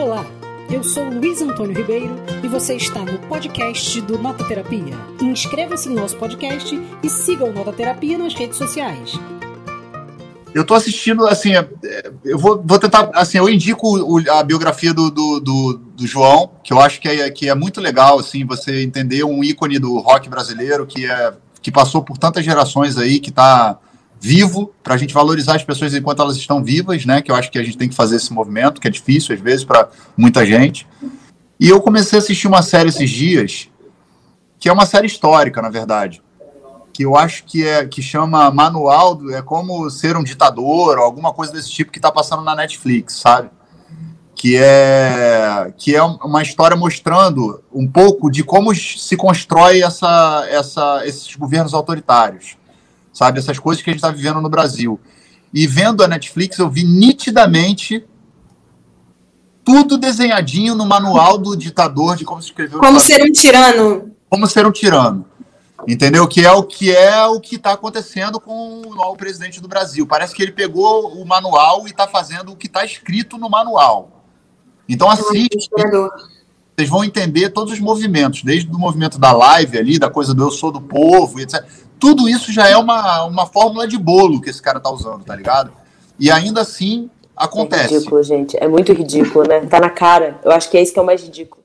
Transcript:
Olá, eu sou Luiz Antônio Ribeiro e você está no podcast do Nota Terapia. Inscreva-se no nosso podcast e siga o Nota Terapia nas redes sociais. Eu tô assistindo, assim, é, é, eu vou, vou tentar, assim, eu indico a biografia do, do, do, do João, que eu acho que é, que é muito legal, assim, você entender um ícone do rock brasileiro que, é, que passou por tantas gerações aí, que está vivo, para a gente valorizar as pessoas enquanto elas estão vivas, né? Que eu acho que a gente tem que fazer esse movimento, que é difícil às vezes para muita gente. E eu comecei a assistir uma série esses dias, que é uma série histórica, na verdade, que eu acho que é que chama Manual, do, é como ser um ditador ou alguma coisa desse tipo que está passando na Netflix, sabe? Que é que é uma história mostrando um pouco de como se constrói essa, essa, esses governos autoritários sabe? Essas coisas que a gente está vivendo no Brasil. E vendo a Netflix, eu vi nitidamente tudo desenhadinho no manual do ditador de como se escreveu. Como ser um tirano. Como ser um tirano. Entendeu? Que é o que é o que está acontecendo com o novo presidente do Brasil. Parece que ele pegou o manual e está fazendo o que está escrito no manual. Então, assim, vocês vão entender todos os movimentos, desde o movimento da live ali, da coisa do eu sou do povo, etc tudo isso já é uma, uma fórmula de bolo que esse cara tá usando, tá ligado? E ainda assim acontece. É ridículo, gente. É muito ridículo, né? Tá na cara. Eu acho que é isso que é o mais ridículo.